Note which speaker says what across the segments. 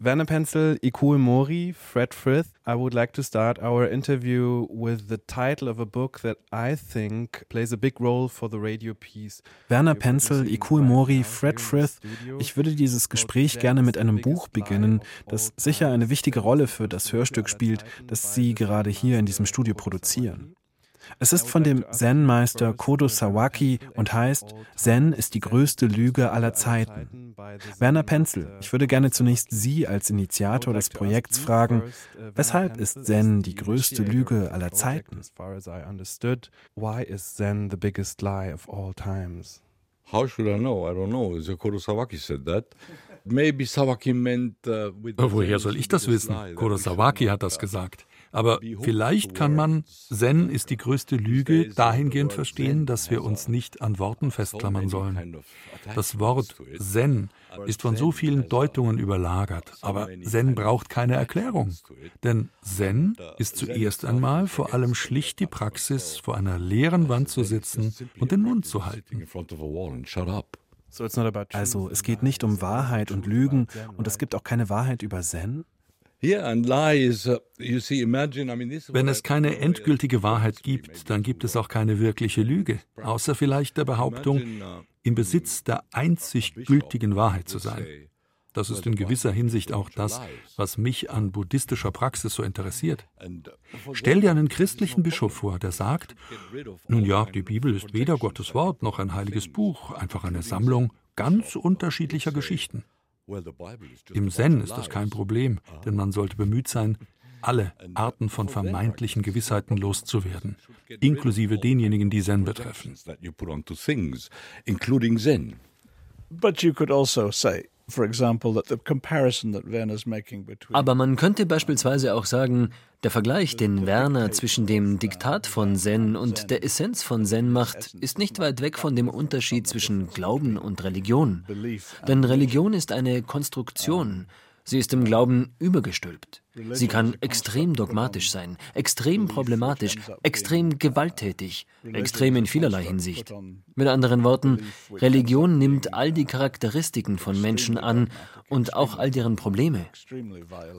Speaker 1: Werner Pencil, Ikul Mori, Fred Frith. I would like to start our interview with the title of a book that I think plays a big role for the radio piece.
Speaker 2: Werner Pencil, Ikul Mori, Fred Frith. Ich würde dieses Gespräch gerne mit einem Buch beginnen, das sicher eine wichtige Rolle für das Hörstück spielt, das Sie gerade hier in diesem Studio produzieren. Es ist von dem Zen-Meister Kodo Sawaki und heißt Zen ist die größte Lüge aller Zeiten. Werner Penzel, ich würde gerne zunächst Sie als Initiator des Projekts fragen, weshalb ist Zen die größte Lüge aller Zeiten?
Speaker 1: Why is Zen the biggest lie of all times?
Speaker 3: How should I know? I don't know. Kodo Sawaki said that. Maybe Sawaki meant. Uh,
Speaker 4: Woher soll ich das wissen? Kurosawaki hat das gesagt. Aber vielleicht kann man Zen ist die größte Lüge dahingehend verstehen, dass wir uns nicht an Worten festklammern sollen. Das Wort Zen ist von so vielen Deutungen überlagert, aber Zen braucht keine Erklärung. Denn Zen ist zuerst einmal vor allem schlicht die Praxis, vor einer leeren Wand zu sitzen und den Mund zu halten.
Speaker 2: Also es geht nicht um Wahrheit und Lügen und es gibt auch keine Wahrheit über Zen?
Speaker 3: Uh,
Speaker 4: Wenn es keine endgültige Wahrheit gibt, dann gibt es auch keine wirkliche Lüge, außer vielleicht der Behauptung,
Speaker 3: uh,
Speaker 4: im Besitz der einzig gültigen Wahrheit zu sein. Das ist in gewisser Hinsicht auch das, was mich an buddhistischer Praxis so interessiert.
Speaker 3: uh,
Speaker 4: Stell dir einen christlichen Bischof vor, der sagt, nun ja, die Bibel ist weder Gottes Wort noch ein heiliges Buch, einfach eine Sammlung ganz unterschiedlicher Geschichten. Im Zen ist das kein Problem, denn man sollte bemüht sein, alle Arten von vermeintlichen Gewissheiten loszuwerden, inklusive denjenigen, die Zen betreffen.
Speaker 5: But you could also say,
Speaker 6: aber man könnte beispielsweise auch sagen, der Vergleich, den Werner zwischen dem Diktat von Zen und der Essenz von Zen macht, ist nicht weit weg von dem Unterschied zwischen Glauben und Religion. Denn Religion ist eine Konstruktion, Sie ist im Glauben übergestülpt. Sie kann extrem dogmatisch sein, extrem problematisch, extrem gewalttätig, extrem in vielerlei Hinsicht. Mit anderen Worten, Religion nimmt all die Charakteristiken von Menschen an und auch all deren Probleme.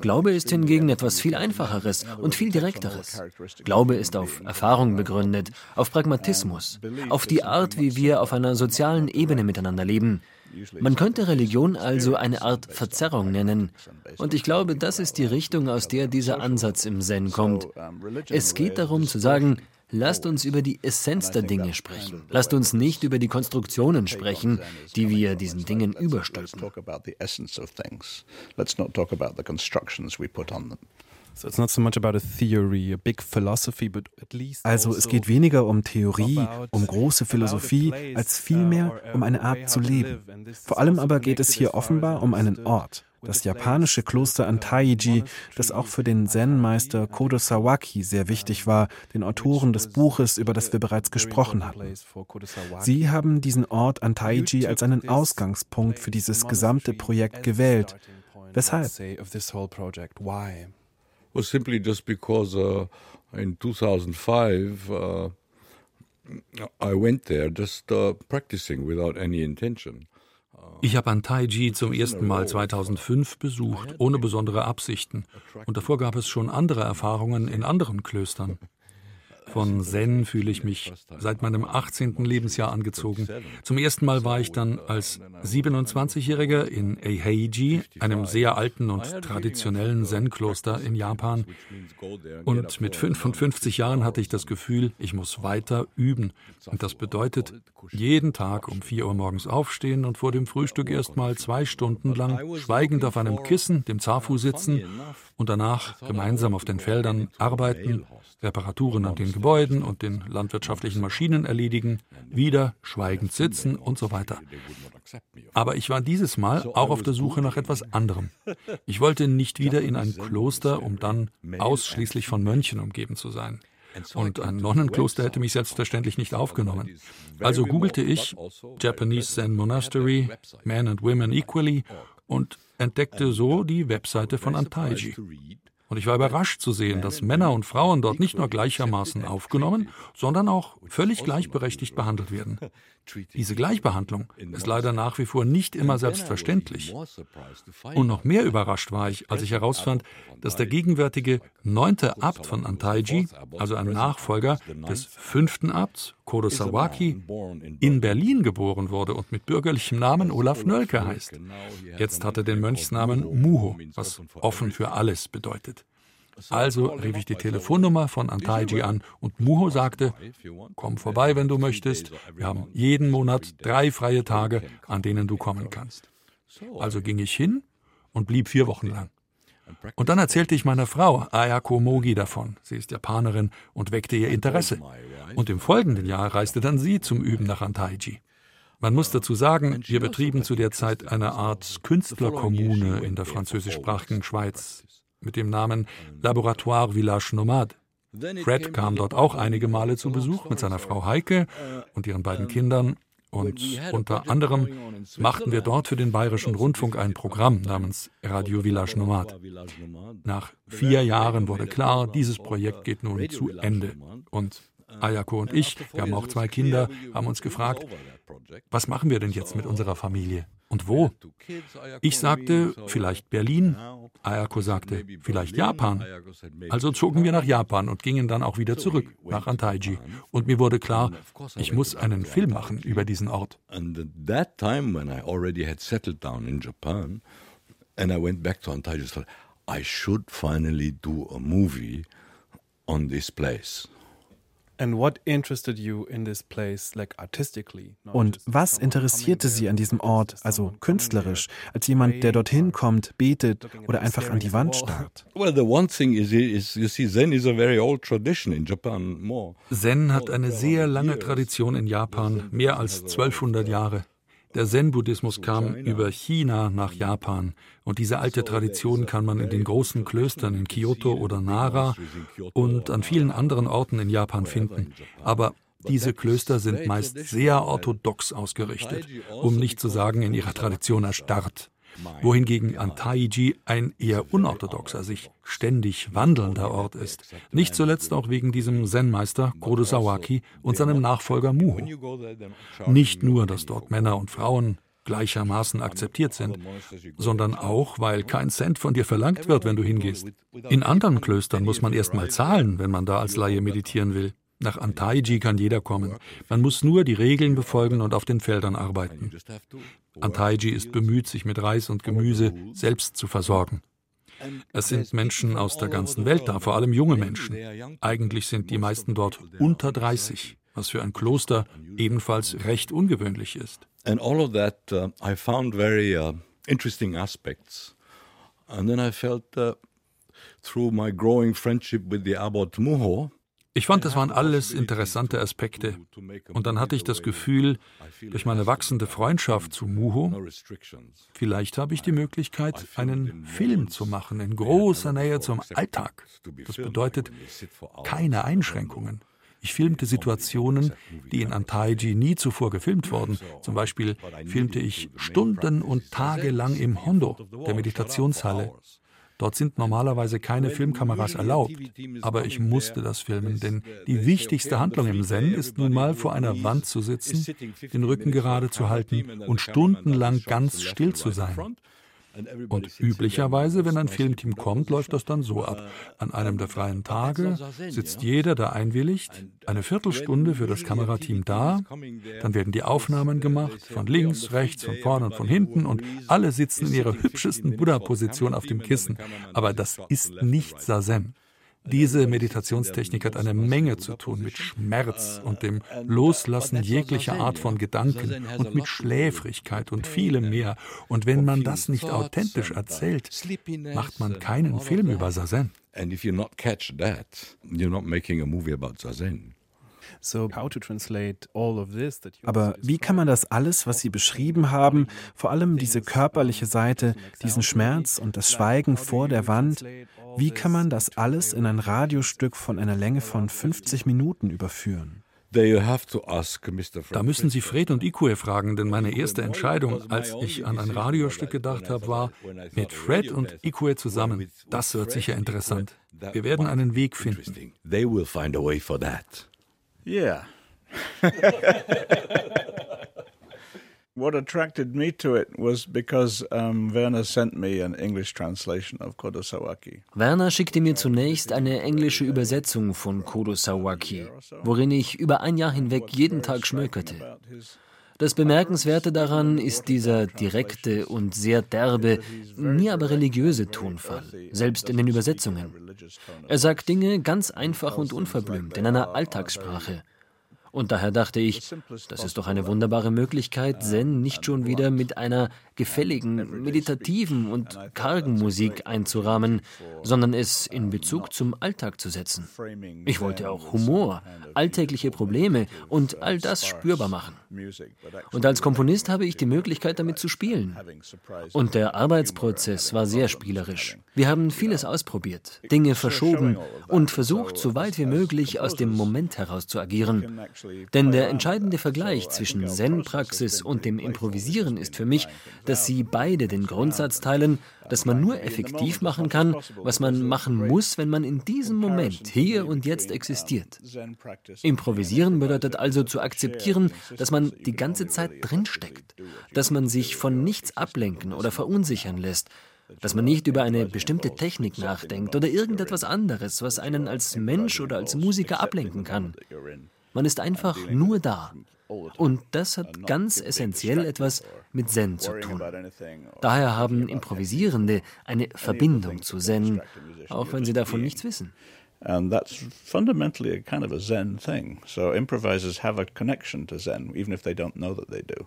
Speaker 6: Glaube ist hingegen etwas viel Einfacheres und viel direkteres. Glaube ist auf Erfahrung begründet, auf Pragmatismus, auf die Art, wie wir auf einer sozialen Ebene miteinander leben. Man könnte Religion also eine Art Verzerrung nennen. Und ich glaube, das ist die Richtung, aus der dieser Ansatz im Zen kommt. Es geht darum zu sagen, Lasst uns über die Essenz der Dinge sprechen. Lasst uns nicht über die Konstruktionen sprechen, die wir diesen Dingen überstülpen.
Speaker 2: Also es geht weniger um Theorie, um große Philosophie, als vielmehr um eine Art zu leben. Vor allem aber geht es hier offenbar um einen Ort, das japanische Kloster Antaiji, das auch für den Zen-Meister Kodo Sawaki sehr wichtig war, den Autoren des Buches, über das wir bereits gesprochen hatten. Sie haben diesen Ort Antaiji als einen Ausgangspunkt für dieses gesamte Projekt gewählt. Weshalb?
Speaker 3: Well, simply just because uh, in 2005 uh, I went there just uh, practicing without any intention.
Speaker 4: Ich habe Antaiji zum ersten Mal 2005 besucht, ohne besondere Absichten. Und davor gab es schon andere Erfahrungen in anderen Klöstern. Von Zen fühle ich mich seit meinem 18. Lebensjahr angezogen. Zum ersten Mal war ich dann als 27-Jähriger in Eiheiji, einem sehr alten und traditionellen Zen-Kloster in Japan. Und mit 55 Jahren hatte ich das Gefühl, ich muss weiter üben. Und das bedeutet, jeden Tag um 4 Uhr morgens aufstehen und vor dem Frühstück erst mal zwei Stunden lang schweigend auf einem Kissen, dem Zafu sitzen und danach gemeinsam auf den Feldern arbeiten, Reparaturen an den Gebäuden und den landwirtschaftlichen Maschinen erledigen, wieder schweigend sitzen und so weiter. Aber ich war dieses Mal auch auf der Suche nach etwas anderem. Ich wollte nicht wieder in ein Kloster, um dann ausschließlich von Mönchen umgeben zu sein. Und ein Nonnenkloster hätte mich selbstverständlich nicht aufgenommen. Also googelte ich Japanese Zen Monastery, Men and Women Equally und entdeckte so die Webseite von Antaiji. Und ich war überrascht zu sehen, dass Männer und Frauen dort nicht nur gleichermaßen aufgenommen, sondern auch völlig gleichberechtigt behandelt werden. Diese Gleichbehandlung ist leider nach wie vor nicht immer selbstverständlich. Und noch mehr überrascht war ich, als ich herausfand, dass der gegenwärtige neunte Abt von Antaiji, also ein Nachfolger des fünften Abts, Kodo Sawaki, in Berlin geboren wurde und mit bürgerlichem Namen Olaf Nölke heißt. Jetzt hat er den Mönchsnamen Muho, was offen für alles bedeutet. Also rief ich die Telefonnummer von Antaiji an und Muho sagte, komm vorbei, wenn du möchtest. Wir haben jeden Monat drei freie Tage, an denen du kommen kannst. Also ging ich hin und blieb vier Wochen lang. Und dann erzählte ich meiner Frau, Ayako Mogi, davon. Sie ist Japanerin und weckte ihr Interesse. Und im folgenden Jahr reiste dann sie zum Üben nach Antaiji. Man muss dazu sagen, wir betrieben zu der Zeit eine Art Künstlerkommune in der französischsprachigen Schweiz mit dem Namen Laboratoire Village Nomade. Fred kam dort auch einige Male zu Besuch mit seiner Frau Heike und ihren beiden Kindern. Und unter anderem machten wir dort für den Bayerischen Rundfunk ein Programm namens Radio Village Nomade. Nach vier Jahren wurde klar, dieses Projekt geht nun zu Ende. Und Ayako und ich, wir haben auch zwei Kinder, haben uns gefragt, was machen wir denn jetzt mit unserer Familie? Und wo? Ich sagte, vielleicht Berlin. Ayako sagte, vielleicht Japan. Also zogen wir nach Japan und gingen dann auch wieder zurück, nach Antaiji. Und mir wurde klar, ich muss einen Film machen über diesen Ort. And I and went back to Antaiji, I thought, I should finally do a movie on this place.
Speaker 2: Und was interessierte Sie an diesem Ort, also künstlerisch, als jemand, der dorthin kommt, betet oder einfach an die Wand starrt?
Speaker 4: Zen hat eine sehr lange Tradition in Japan, mehr als 1200 Jahre. Der Zen-Buddhismus kam über China nach Japan. Und diese alte Tradition kann man in den großen Klöstern in Kyoto oder Nara und an vielen anderen Orten in Japan finden. Aber diese Klöster sind meist sehr orthodox ausgerichtet, um nicht zu sagen in ihrer Tradition erstarrt wohingegen Antaiji ein eher unorthodoxer, sich ständig wandelnder Ort ist. Nicht zuletzt auch wegen diesem Zen-Meister Kodo Sawaki und seinem Nachfolger Muho. Nicht nur, dass dort Männer und Frauen gleichermaßen akzeptiert sind, sondern auch, weil kein Cent von dir verlangt wird, wenn du hingehst. In anderen Klöstern muss man erst mal zahlen, wenn man da als Laie meditieren will. Nach Antaiji kann jeder kommen. Man muss nur die Regeln befolgen und auf den Feldern arbeiten. Antaiji ist bemüht, sich mit Reis und Gemüse selbst zu versorgen. Es sind Menschen aus der ganzen Welt da, vor allem junge Menschen. Eigentlich sind die meisten dort unter 30, was für ein Kloster ebenfalls recht ungewöhnlich ist. And all of that uh, I found very uh, interesting aspects. And then I felt uh, through my growing friendship with the abbot Muho, ich fand, das waren alles interessante Aspekte. Und dann hatte ich das Gefühl, durch meine wachsende Freundschaft zu Muho, vielleicht habe ich die Möglichkeit, einen Film zu machen in großer Nähe zum Alltag. Das bedeutet keine Einschränkungen. Ich filmte Situationen, die in Antaiji nie zuvor gefilmt wurden. Zum Beispiel filmte ich Stunden und Tage lang im Hondo, der Meditationshalle. Dort sind normalerweise keine Filmkameras erlaubt, aber ich musste das filmen, denn die wichtigste Handlung im Zen ist nun mal vor einer Wand zu sitzen, den Rücken gerade zu halten und stundenlang ganz still zu sein. Und üblicherweise, wenn ein Filmteam kommt, läuft das dann so ab. An einem der freien Tage sitzt jeder, der einwilligt, eine Viertelstunde für das Kamerateam da, dann werden die Aufnahmen gemacht, von links, rechts, von vorne und von hinten und alle sitzen in ihrer hübschesten Buddha-Position auf dem Kissen. Aber das ist nicht Sazen. Diese Meditationstechnik hat eine Menge zu tun mit Schmerz und dem Loslassen jeglicher Art von Gedanken und mit Schläfrigkeit und vielem mehr. Und wenn man das nicht authentisch erzählt, macht man keinen Film über Sazen. And if you not catch that, you're not making a movie about Zazen.
Speaker 2: Aber wie kann man das alles, was Sie beschrieben haben, vor allem diese körperliche Seite, diesen Schmerz und das Schweigen vor der Wand, wie kann man das alles in ein Radiostück von einer Länge von 50 Minuten überführen?
Speaker 4: Da müssen Sie Fred und Ikue fragen, denn meine erste Entscheidung, als ich an ein Radiostück gedacht habe, war mit Fred und Ikue zusammen. Das wird sicher interessant. Wir werden einen Weg finden. They will find a way for that.
Speaker 5: Yeah. What attracted me to it was because um, Werner sent me an English translation of Kodosawaki.
Speaker 6: Werner schickte mir zunächst eine englische Übersetzung von Kodosawaki, worin ich über ein Jahr hinweg jeden Tag schmökerte. Das Bemerkenswerte daran ist dieser direkte und sehr derbe, nie aber religiöse Tonfall, selbst in den Übersetzungen. Er sagt Dinge ganz einfach und unverblümt in einer Alltagssprache. Und daher dachte ich, das ist doch eine wunderbare Möglichkeit, Zen nicht schon wieder mit einer gefälligen, meditativen und kargen Musik einzurahmen, sondern es in Bezug zum Alltag zu setzen. Ich wollte auch Humor, alltägliche Probleme und all das spürbar machen. Und als Komponist habe ich die Möglichkeit, damit zu spielen. Und der Arbeitsprozess war sehr spielerisch. Wir haben vieles ausprobiert, Dinge verschoben und versucht, so weit wie möglich aus dem Moment heraus zu agieren. Denn der entscheidende Vergleich zwischen Zen-Praxis und dem Improvisieren ist für mich, dass sie beide den Grundsatz teilen, dass man nur effektiv machen kann, was man machen muss, wenn man in diesem Moment, hier und jetzt existiert. Improvisieren bedeutet also zu akzeptieren, dass man die ganze Zeit drinsteckt, dass man sich von nichts ablenken oder verunsichern lässt, dass man nicht über eine bestimmte Technik nachdenkt oder irgendetwas anderes, was einen als Mensch oder als Musiker ablenken kann. Man ist einfach nur da. Und das hat ganz essentiell etwas mit Zen zu tun. Daher haben Improvisierende eine Verbindung zu Zen, auch wenn sie davon nichts wissen.
Speaker 5: And that's fundamentally a kind of a Zen thing. So improvisers have a connection to Zen, even if they don't know that they do.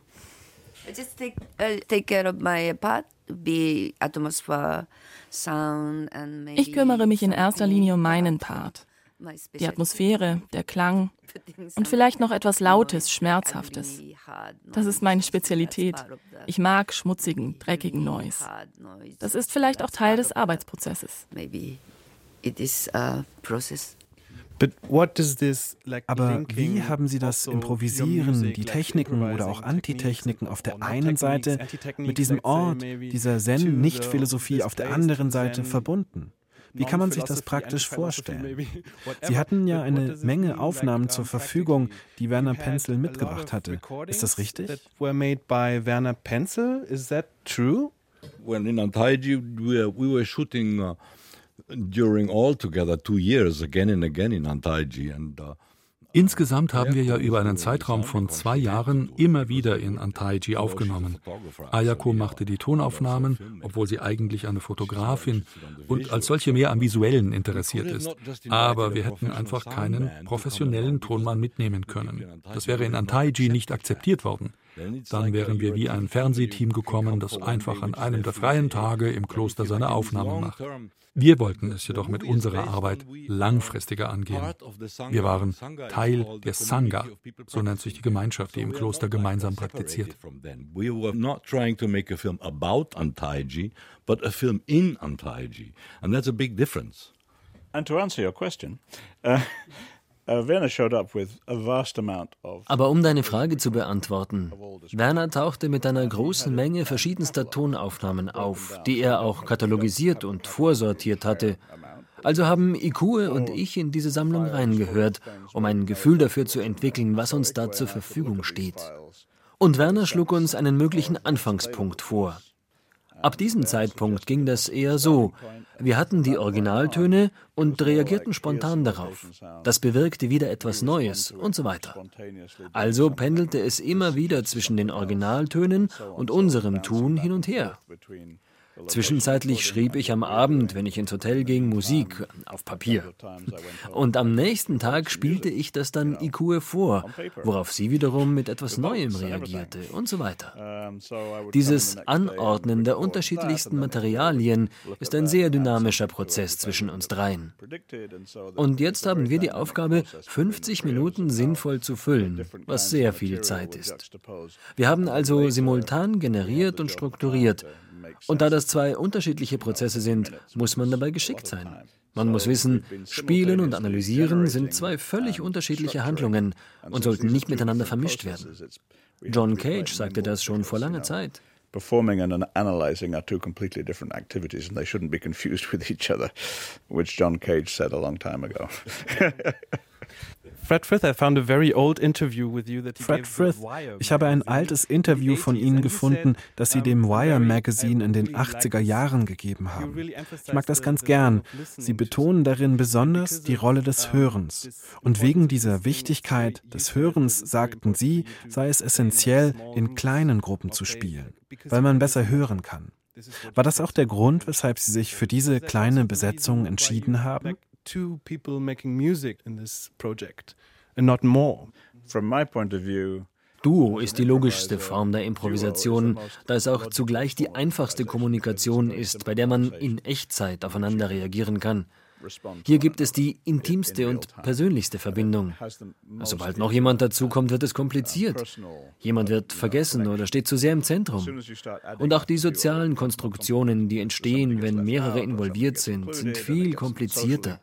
Speaker 7: I just take, uh, take care of my part, be atmosphere, sound and maybe
Speaker 8: Ich kümmere mich in erster Linie um meinen Part. Die Atmosphäre, der Klang und vielleicht noch etwas Lautes, Schmerzhaftes. Das ist meine Spezialität. Ich mag schmutzigen, dreckigen Noise. Das ist vielleicht auch Teil des Arbeitsprozesses.
Speaker 2: Aber wie haben Sie das also Improvisieren, die Techniken oder auch Antitechniken auf der einen Seite mit diesem Ort, dieser Zen-Nicht-Philosophie auf der anderen Seite verbunden? Wie kann man sich das praktisch vorstellen? Sie hatten ja eine Menge Aufnahmen zur Verfügung, die Werner Penzel mitgebracht hatte. Ist das richtig?
Speaker 1: Were made by Werner Penzel. Is that true?
Speaker 3: Well, in Antaiji we, we were shooting uh, during all together two years again and again in Antaiji and uh,
Speaker 4: Insgesamt haben wir ja über einen Zeitraum von zwei Jahren immer wieder in Antaiji aufgenommen. Ayako machte die Tonaufnahmen, obwohl sie eigentlich eine Fotografin und als solche mehr am Visuellen interessiert ist. Aber wir hätten einfach keinen professionellen Tonmann mitnehmen können. Das wäre in Antaiji nicht akzeptiert worden. Dann wären wir wie ein Fernsehteam gekommen, das einfach an einem der freien Tage im Kloster seine Aufnahmen macht. Wir wollten es jedoch mit unserer Arbeit langfristiger angehen. Wir waren Teil der Sangha, so nennt sich die Gemeinschaft, die im Kloster gemeinsam praktiziert. We were not trying to make a film about Antaiji, but a film in Antaiji. And that's a big difference.
Speaker 5: And to answer your question, uh, uh
Speaker 6: aber um deine Frage zu beantworten, Werner tauchte mit einer großen Menge verschiedenster Tonaufnahmen auf, die er auch katalogisiert und vorsortiert hatte. Also haben Ikue und ich in diese Sammlung reingehört, um ein Gefühl dafür zu entwickeln, was uns da zur Verfügung steht. Und Werner schlug uns einen möglichen Anfangspunkt vor. Ab diesem Zeitpunkt ging das eher so. Wir hatten die Originaltöne und reagierten spontan darauf. Das bewirkte wieder etwas Neues und so weiter. Also pendelte es immer wieder zwischen den Originaltönen und unserem Tun hin und her. Zwischenzeitlich schrieb ich am Abend, wenn ich ins Hotel ging, Musik auf Papier. Und am nächsten Tag spielte ich das dann Ikue vor, worauf sie wiederum mit etwas Neuem reagierte und so weiter. Dieses Anordnen der unterschiedlichsten Materialien ist ein sehr dynamischer Prozess zwischen uns dreien. Und jetzt haben wir die Aufgabe, 50 Minuten sinnvoll zu füllen, was sehr viel Zeit ist. Wir haben also simultan generiert und strukturiert und da das zwei unterschiedliche Prozesse sind, muss man dabei geschickt sein. Man muss wissen, Spielen und Analysieren sind zwei völlig unterschiedliche Handlungen und sollten nicht miteinander vermischt werden. John Cage sagte das schon vor langer Zeit.
Speaker 5: Performing and analyzing are two completely different activities and they shouldn't be confused with each other, which John Cage said a long time ago.
Speaker 1: Fred Frith, I found a very old interview with you that
Speaker 2: Fred Frith, ich habe ein altes Interview von Ihnen gefunden, das Sie dem Wire Magazine in den 80er Jahren gegeben haben. Ich mag das ganz gern. Sie betonen darin besonders die Rolle des Hörens. Und wegen dieser Wichtigkeit des Hörens sagten Sie, sei es essentiell, in kleinen Gruppen zu spielen, weil man besser hören kann. War das auch der Grund, weshalb Sie sich für diese kleine Besetzung entschieden haben?
Speaker 1: Two people making music in this project and not more.
Speaker 5: From my point of view,
Speaker 6: Duo ist die logischste Form der Improvisation, da es auch zugleich die einfachste Kommunikation ist, bei der man in Echtzeit aufeinander reagieren kann. Hier gibt es die intimste und persönlichste Verbindung. Sobald noch jemand dazukommt, wird es kompliziert. Jemand wird vergessen oder steht zu sehr im Zentrum. Und auch die sozialen Konstruktionen, die entstehen, wenn mehrere involviert sind, sind viel komplizierter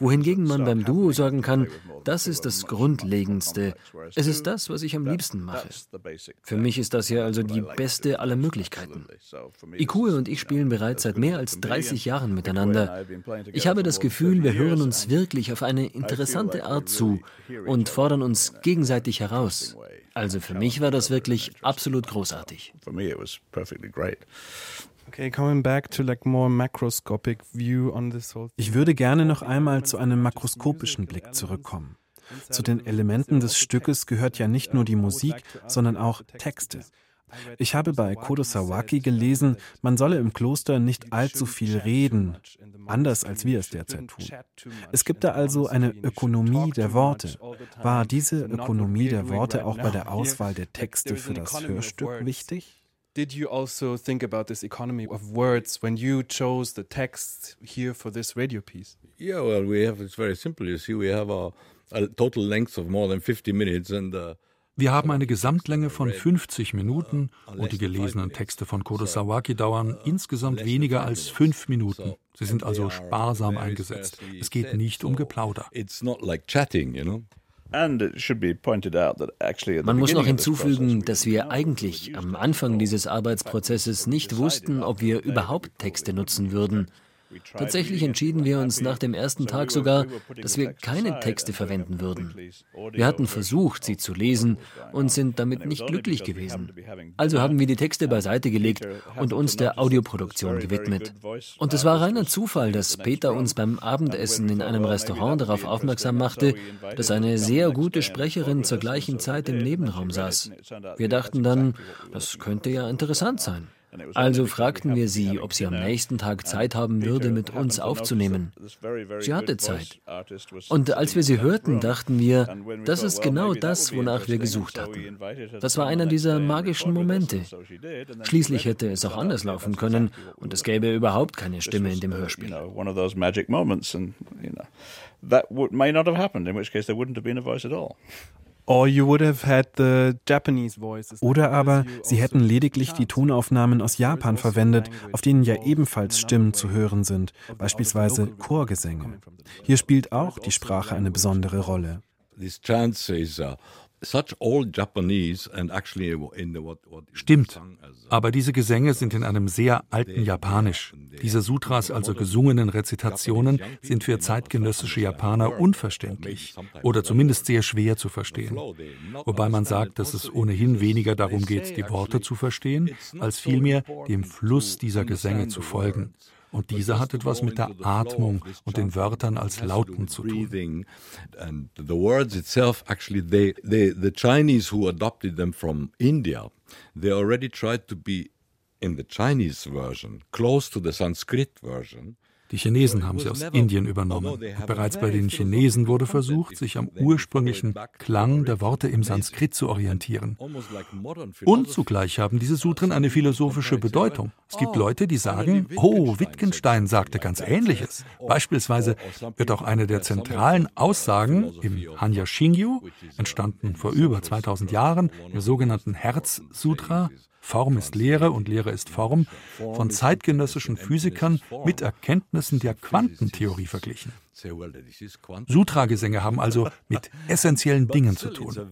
Speaker 6: wohingegen man beim Duo sagen kann, das ist das Grundlegendste. Es ist das, was ich am liebsten mache. Für mich ist das hier also die beste aller Möglichkeiten. Ikue und ich spielen bereits seit mehr als 30 Jahren miteinander. Ich habe das Gefühl, wir hören uns wirklich auf eine interessante Art zu und fordern uns gegenseitig heraus. Also für mich war das wirklich absolut großartig.
Speaker 2: Ich würde gerne noch einmal zu einem makroskopischen Blick zurückkommen. Zu den Elementen des Stückes gehört ja nicht nur die Musik, sondern auch Texte. Ich habe bei Kodo Sawaki gelesen, man solle im Kloster nicht allzu viel reden, anders als wir es derzeit tun. Es gibt da also eine Ökonomie der Worte. War diese Ökonomie der Worte auch bei der Auswahl der Texte für das Hörstück wichtig?
Speaker 1: Did you also think about this economy of words when you chose the text here for this radio piece?
Speaker 3: Yeah, well, we have it's very simple. You see, we have a, a total length of more than 50 minutes and uh,
Speaker 4: wir haben eine Gesamtlänge von 50 Minuten und die gelesenen Texte von Kodo Sawaki dauern insgesamt weniger als fünf Minuten. Sie sind also sparsam eingesetzt. Es geht nicht um Geplauder.
Speaker 3: It's not like chatting, you know.
Speaker 6: Man muss noch hinzufügen, dass wir eigentlich am Anfang dieses Arbeitsprozesses nicht wussten, ob wir überhaupt Texte nutzen würden. Tatsächlich entschieden wir uns nach dem ersten Tag sogar, dass wir keine Texte verwenden würden. Wir hatten versucht, sie zu lesen und sind damit nicht glücklich gewesen. Also haben wir die Texte beiseite gelegt und uns der Audioproduktion gewidmet. Und es war reiner Zufall, dass Peter uns beim Abendessen in einem Restaurant darauf aufmerksam machte, dass eine sehr gute Sprecherin zur gleichen Zeit im Nebenraum saß. Wir dachten dann, das könnte ja interessant sein. Also fragten wir sie, ob sie am nächsten Tag Zeit haben würde, mit uns aufzunehmen. Sie hatte Zeit. Und als wir sie hörten, dachten wir, das ist genau das, wonach wir gesucht hatten. Das war einer dieser magischen Momente. Schließlich hätte es auch anders laufen können und es gäbe überhaupt keine Stimme in dem Hörspiel.
Speaker 2: Oder aber sie hätten lediglich die Tonaufnahmen aus Japan verwendet, auf denen ja ebenfalls Stimmen zu hören sind, beispielsweise Chorgesänge. Hier spielt auch die Sprache eine besondere Rolle.
Speaker 3: This chance is
Speaker 4: Stimmt, aber diese Gesänge sind in einem sehr alten Japanisch. Diese Sutras, also gesungenen Rezitationen, sind für zeitgenössische Japaner unverständlich oder zumindest sehr schwer zu verstehen. Wobei man sagt, dass es ohnehin weniger darum geht, die Worte zu verstehen, als vielmehr dem Fluss dieser Gesänge zu folgen. Und dieser hat etwas mit der Atmung und den Wörtern als Lauten zu tun.
Speaker 3: And the words itself, actually, they, they, the Chinese who adopted them from India, they already tried to be in the Chinese version, close to the Sanskrit version.
Speaker 4: Die Chinesen haben sie aus Indien übernommen. Und bereits bei den Chinesen wurde versucht, sich am ursprünglichen Klang der Worte im Sanskrit zu orientieren. Und zugleich haben diese Sutren eine philosophische Bedeutung. Es gibt Leute, die sagen, oh, Wittgenstein sagte ganz Ähnliches. Beispielsweise wird auch eine der zentralen Aussagen im Hanya Shingyu, entstanden vor über 2000 Jahren, im sogenannten Herz-Sutra, Form ist Lehre und Lehre ist Form, von zeitgenössischen Physikern mit Erkenntnissen der Quantentheorie verglichen. Sutra-Gesänge haben also mit essentiellen Dingen zu tun.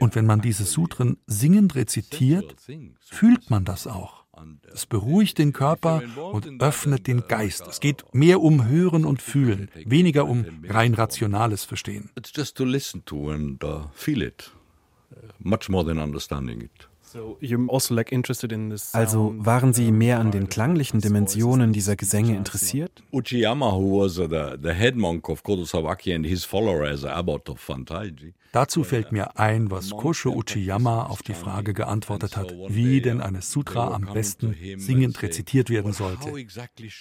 Speaker 4: Und wenn man diese Sutren singend rezitiert, fühlt man das auch. Es beruhigt den Körper und öffnet den Geist. Es geht mehr um Hören und Fühlen, weniger um rein rationales Verstehen.
Speaker 3: It's just to listen to and uh, feel it, much more than understanding it.
Speaker 2: Also, also waren Sie mehr an den klanglichen Dimensionen dieser Gesänge interessiert?
Speaker 3: Uchiyama, who was uh, the, the head monk of Kodo Sawaki and his follower as abbot of Fantaiji.
Speaker 4: Dazu fällt mir ein, was Kosho Uchiyama auf die Frage geantwortet hat, wie denn eine Sutra am besten singend rezitiert werden sollte.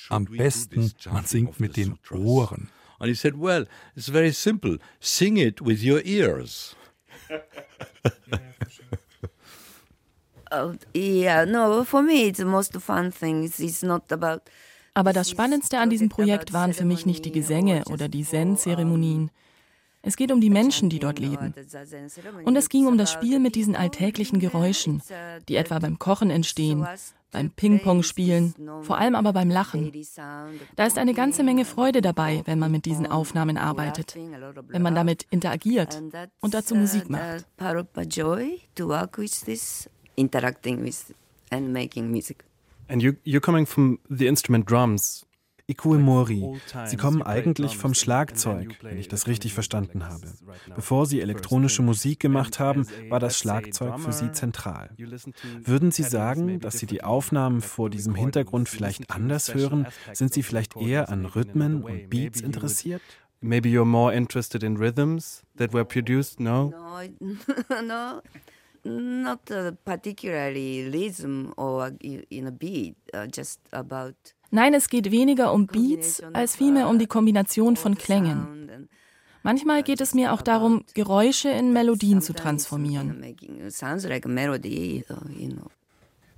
Speaker 4: Am besten, man singt mit den Ohren.
Speaker 3: And he said, well, it's very simple. Sing it with your ears.
Speaker 8: Aber das Spannendste an diesem Projekt waren für mich nicht die Gesänge oder die Zen-Zeremonien. Es geht um die Menschen, die dort leben. Und es ging um das Spiel mit diesen alltäglichen Geräuschen, die etwa beim Kochen entstehen, beim Ping-Pong spielen, vor allem aber beim Lachen. Da ist eine ganze Menge Freude dabei, wenn man mit diesen Aufnahmen arbeitet, wenn man damit interagiert und dazu Musik macht
Speaker 7: interacting with and making music.
Speaker 2: And you, you're coming from the instrument drums. Ikue Mori, Sie kommen eigentlich vom Schlagzeug, wenn ich das richtig verstanden habe. Bevor Sie elektronische Musik gemacht haben, war das Schlagzeug für Sie zentral. Würden Sie sagen, dass Sie die Aufnahmen vor diesem Hintergrund vielleicht anders hören? Sind Sie vielleicht eher an Rhythmen und Beats interessiert?
Speaker 1: Maybe you're more interested in rhythms that were produced, no?
Speaker 7: No, no not particularly rhythm or in a beat, uh, just about
Speaker 8: Nein, es geht weniger um Beats als vielmehr um die Kombination von Klängen. Manchmal geht es mir auch darum, Geräusche in Melodien zu transformieren.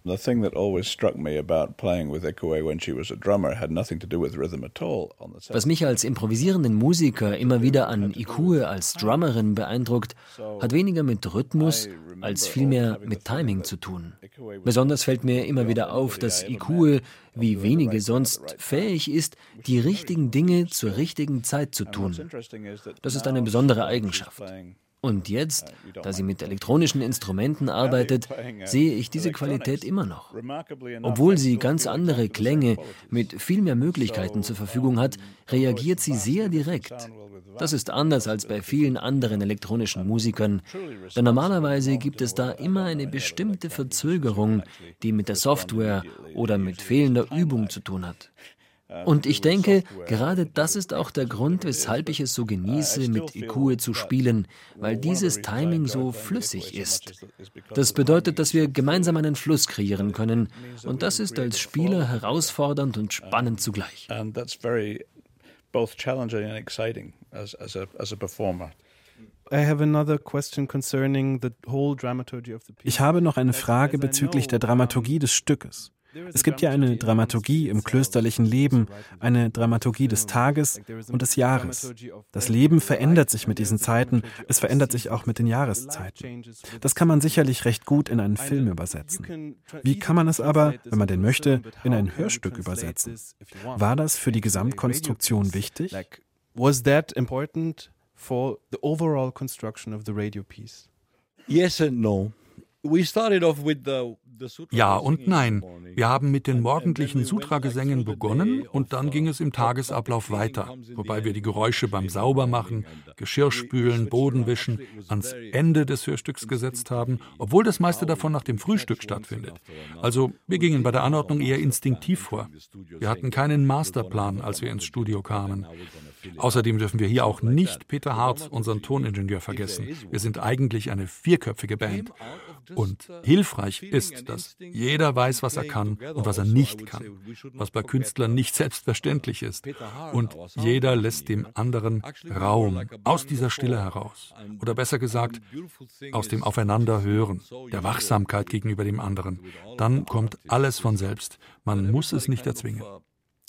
Speaker 5: The thing that always struck me about playing with Ikue when she was a drummer had nothing to do with rhythm at all.
Speaker 6: Was mich als improvisierenden Musiker immer wieder an Ikue als Drummerin beeindruckt, hat weniger mit Rhythmus als vielmehr mit Timing zu tun. Besonders fällt mir immer wieder auf, dass Ikue, wie wenige sonst, fähig ist, die richtigen Dinge zur richtigen Zeit zu tun. Das ist eine besondere Eigenschaft. Und jetzt, da sie mit elektronischen Instrumenten arbeitet, sehe ich diese Qualität immer noch. Obwohl sie ganz andere Klänge mit viel mehr Möglichkeiten zur Verfügung hat, reagiert sie sehr direkt. Das ist anders als bei vielen anderen elektronischen Musikern, denn normalerweise gibt es da immer eine bestimmte Verzögerung, die mit der Software oder mit fehlender Übung zu tun hat. Und ich denke, gerade das ist auch der Grund, weshalb ich es so genieße, mit Ikue zu spielen, weil dieses Timing so flüssig ist. Das bedeutet, dass wir gemeinsam einen Fluss kreieren können. Und das ist als Spieler herausfordernd und spannend zugleich.
Speaker 2: Ich habe noch eine Frage bezüglich der Dramaturgie des Stückes. Es gibt ja eine Dramaturgie im klösterlichen Leben, eine Dramaturgie des Tages und des Jahres. Das Leben verändert sich mit diesen Zeiten, es verändert sich auch mit den Jahreszeiten. Das kann man sicherlich recht gut in einen Film übersetzen. Wie kann man es aber, wenn man denn möchte, in ein Hörstück übersetzen? War das für die Gesamtkonstruktion wichtig?
Speaker 1: Was that important for the overall construction of the radio piece?
Speaker 3: Yes and no. We started off with the
Speaker 4: ja und nein. Wir haben mit den morgendlichen Sutra-Gesängen begonnen und dann ging es im Tagesablauf weiter, wobei wir die Geräusche beim Saubermachen, Geschirrspülen, Bodenwischen ans Ende des Hörstücks gesetzt haben, obwohl das meiste davon nach dem Frühstück stattfindet. Also wir gingen bei der Anordnung eher instinktiv vor. Wir hatten keinen Masterplan, als wir ins Studio kamen. Außerdem dürfen wir hier auch nicht Peter Hart, unseren Toningenieur, vergessen. Wir sind eigentlich eine vierköpfige Band. Und hilfreich ist, dass jeder weiß, was er kann und was er nicht kann, was bei Künstlern nicht selbstverständlich ist. Und jeder lässt dem anderen Raum aus dieser Stille heraus. Oder besser gesagt, aus dem Aufeinanderhören, der Wachsamkeit gegenüber dem anderen. Dann kommt alles von selbst. Man muss es nicht erzwingen.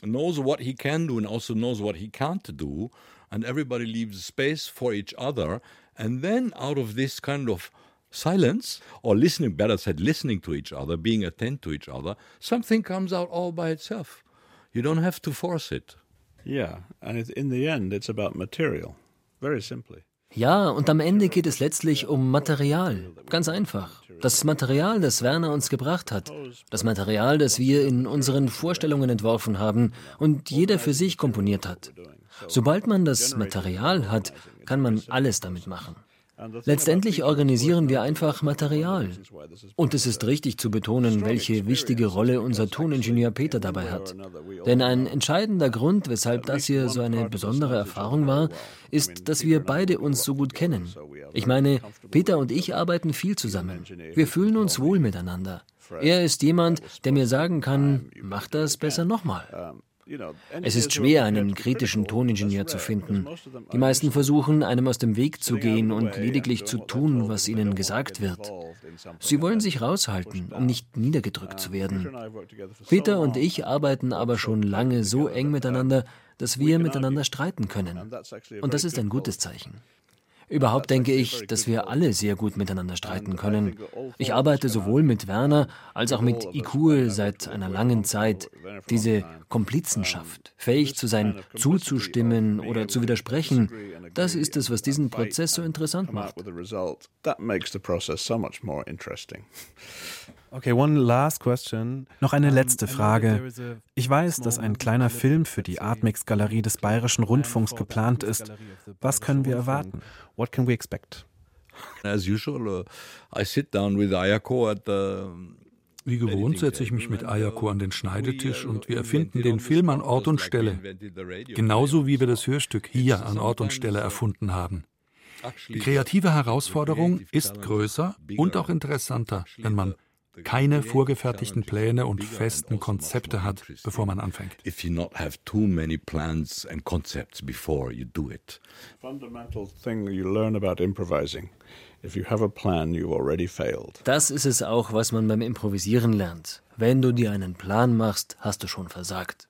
Speaker 3: knows what he can do and also knows what he can't do, and everybody leaves space for each other. And then, out of this kind of silence, or listening, better said, listening to each other, being attentive to each other, something comes out all by itself. You don't have to force it.
Speaker 5: Yeah, and in the end, it's about material, very simply.
Speaker 6: Ja, und am Ende geht es letztlich um Material. Ganz einfach. Das Material, das Werner uns gebracht hat. Das Material, das wir in unseren Vorstellungen entworfen haben und jeder für sich komponiert hat. Sobald man das Material hat, kann man alles damit machen. Letztendlich organisieren wir einfach Material. Und es ist richtig zu betonen, welche wichtige Rolle unser Toningenieur Peter dabei hat. Denn ein entscheidender Grund, weshalb das hier so eine besondere Erfahrung war, ist, dass wir beide uns so gut kennen. Ich meine, Peter und ich arbeiten viel zusammen. Wir fühlen uns wohl miteinander. Er ist jemand, der mir sagen kann, mach das besser nochmal. Es ist schwer, einen kritischen Toningenieur zu finden. Die meisten versuchen, einem aus dem Weg zu gehen und lediglich zu tun, was ihnen gesagt wird. Sie wollen sich raushalten, um nicht niedergedrückt zu werden. Peter und ich arbeiten aber schon lange so eng miteinander, dass wir miteinander streiten können. Und das ist ein gutes Zeichen. Überhaupt denke ich, dass wir alle sehr gut miteinander streiten können. Ich arbeite sowohl mit Werner als auch mit Ikue seit einer langen Zeit. Diese Komplizenschaft, fähig zu sein, zuzustimmen oder zu widersprechen, das ist es, was diesen Prozess so interessant macht.
Speaker 1: Okay, one last question.
Speaker 2: Noch eine letzte Frage. Ich weiß, dass ein kleiner Film für die Artmix-Galerie des Bayerischen Rundfunks geplant ist. Was können wir erwarten?
Speaker 1: What can we expect?
Speaker 3: As usual, uh, I sit down with Ayako at the
Speaker 4: wie gewohnt setze ich mich mit Ayako an den Schneidetisch und wir erfinden den Film an Ort und Stelle. Genauso wie wir das Hörstück hier an Ort und Stelle erfunden haben. Die kreative Herausforderung ist größer und auch interessanter, wenn man keine vorgefertigten Pläne und festen Konzepte hat, bevor man anfängt.
Speaker 3: If you not have too many plans and concepts before you do it.
Speaker 5: Fundamental thing you learn about improvising. If you have a plan, you've already failed.
Speaker 6: Das ist es auch, was man beim Improvisieren lernt. Wenn du dir einen Plan machst, hast du schon versagt.